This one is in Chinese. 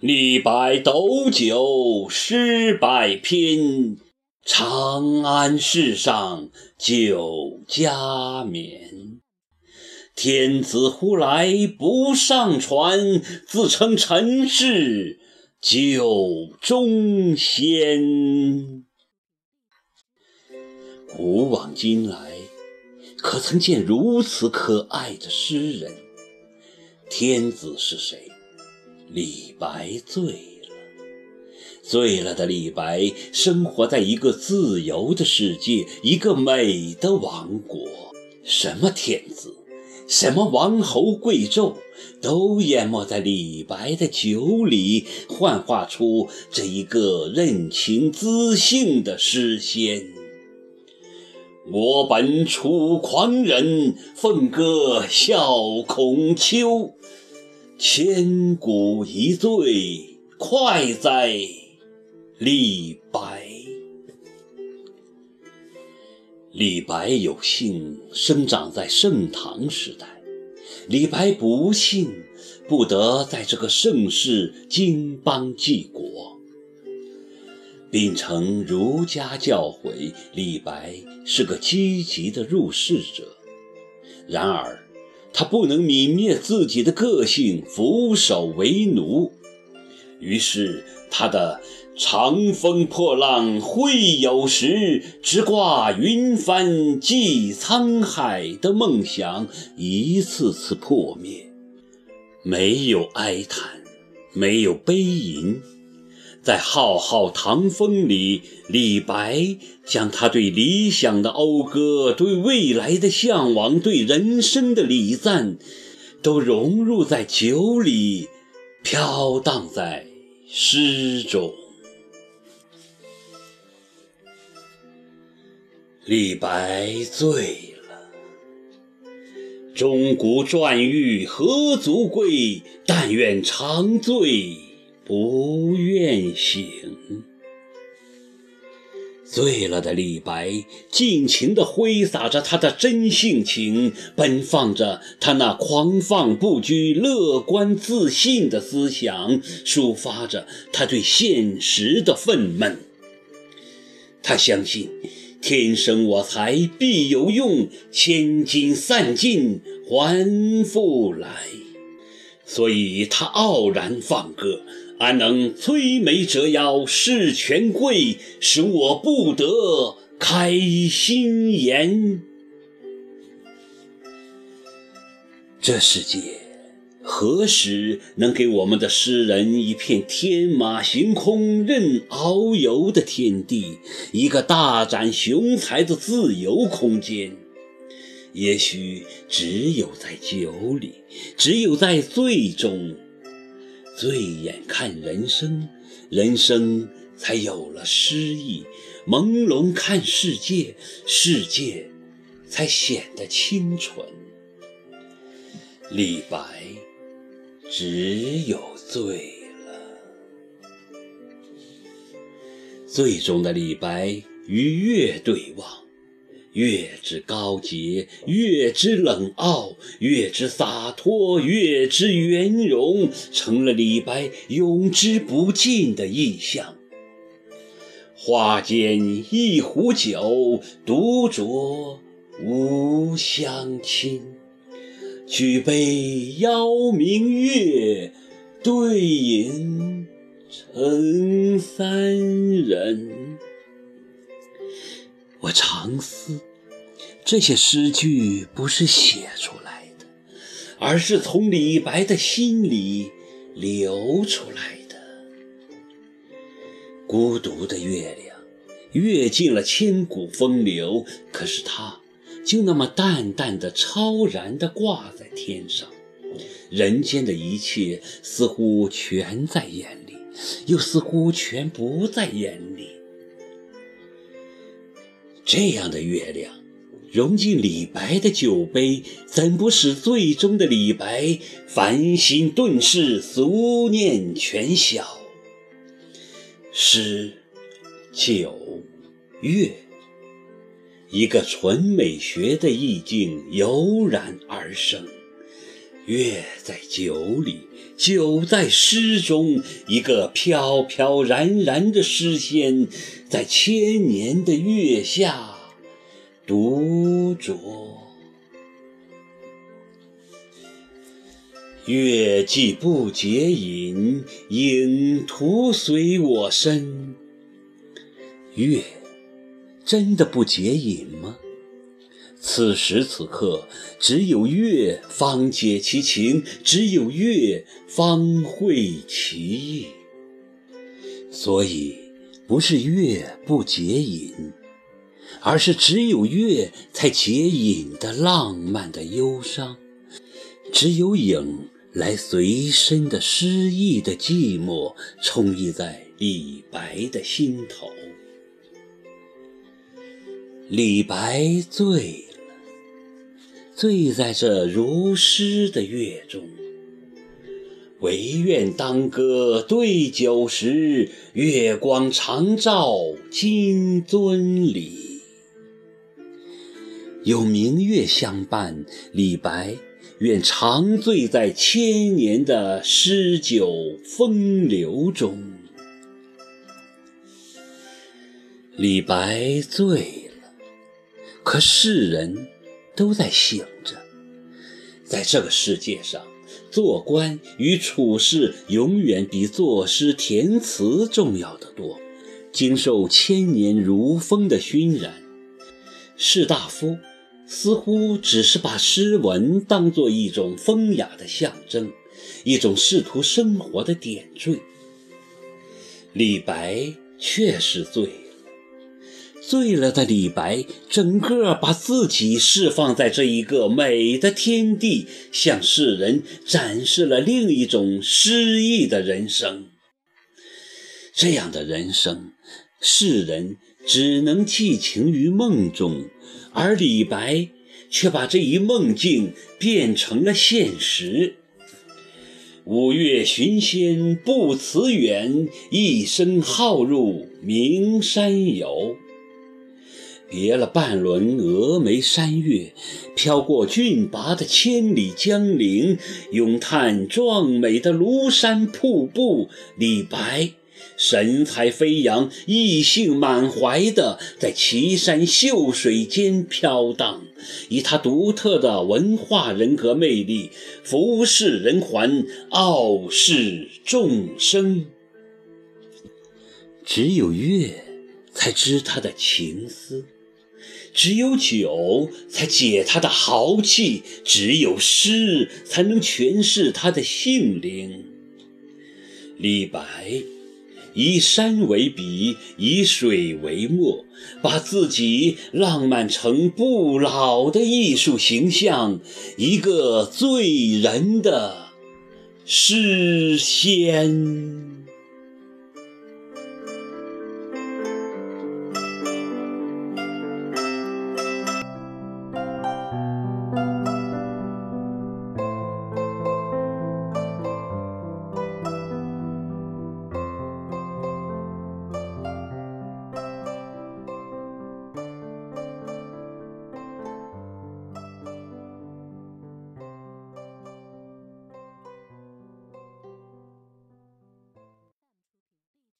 李白斗酒诗百篇，长安市上酒家眠。天子呼来不上船，自称臣是酒中仙。古往今来，可曾见如此可爱的诗人？天子是谁？李白醉了，醉了的李白生活在一个自由的世界，一个美的王国。什么天子，什么王侯贵胄，都淹没在李白的酒里，幻化出这一个任情恣性的诗仙。我本楚狂人，凤歌笑孔丘。千古一醉，快哉，李白！李白有幸生长在盛唐时代，李白不幸不得在这个盛世经邦济国。秉承儒家教诲，李白是个积极的入世者。然而，他不能泯灭自己的个性，俯首为奴。于是，他的“长风破浪会有时，直挂云帆济沧海”的梦想一次次破灭。没有哀叹，没有悲吟。在浩浩唐风里，李白将他对理想的讴歌、对未来的向往、对人生的礼赞，都融入在酒里，飘荡在诗中。李白醉了，钟鼓馔玉何足贵？但愿长醉。不愿醒，醉了的李白尽情地挥洒着他的真性情，奔放着他那狂放不羁、乐观自信的思想，抒发着他对现实的愤懑。他相信“天生我材必有用，千金散尽还复来”，所以他傲然放歌。安能摧眉折腰事权贵，使我不得开心颜？这世界何时能给我们的诗人一片天马行空、任遨游的天地，一个大展雄才的自由空间？也许只有在酒里，只有在醉中。醉眼看人生，人生才有了诗意；朦胧看世界，世界才显得清纯。李白只有醉了，醉中的李白与月对望。月之高洁，月之冷傲，月之洒脱，月之圆融，成了李白永之不尽的意象。花间一壶酒，独酌无相亲。举杯邀明月，对影成三人。我常思，这些诗句不是写出来的，而是从李白的心里流出来的。孤独的月亮，阅尽了千古风流，可是它就那么淡淡的、超然的挂在天上。人间的一切似乎全在眼里，又似乎全不在眼里。这样的月亮，融进李白的酒杯，怎不使醉中的李白烦心顿世，俗念全消？诗、酒、月，一个纯美学的意境油然而生。月在酒里，酒在诗中，一个飘飘然然的诗仙，在千年的月下独酌。月既不解饮，影徒随我身。月真的不解饮吗？此时此刻，只有月方解其情，只有月方会其意。所以，不是月不解饮，而是只有月才解饮的浪漫的忧伤，只有影来随身的诗意的寂寞，充溢在李白的心头。李白醉。醉在这如诗的月中，唯愿当歌对酒时，月光长照金樽里。有明月相伴，李白愿长醉在千年的诗酒风流中。李白醉了，可世人。都在醒着，在这个世界上，做官与处事永远比作诗填词重要的多。经受千年如风的熏染，士大夫似乎只是把诗文当作一种风雅的象征，一种仕途生活的点缀。李白确实醉。醉了的李白，整个把自己释放在这一个美的天地，向世人展示了另一种诗意的人生。这样的人生，世人只能寄情于梦中，而李白却把这一梦境变成了现实。五岳寻仙不辞远，一生好入名山游。别了半轮峨眉山月，飘过峻拔的千里江陵，咏叹壮美的庐山瀑布。李白神采飞扬、意兴满怀的在奇山秀水间飘荡，以他独特的文化人格魅力，服视人寰，傲视众生。只有月才知他的情思。只有酒才解他的豪气，只有诗才能诠释他的性灵。李白以山为笔，以水为墨，把自己浪漫成不老的艺术形象，一个醉人的诗仙。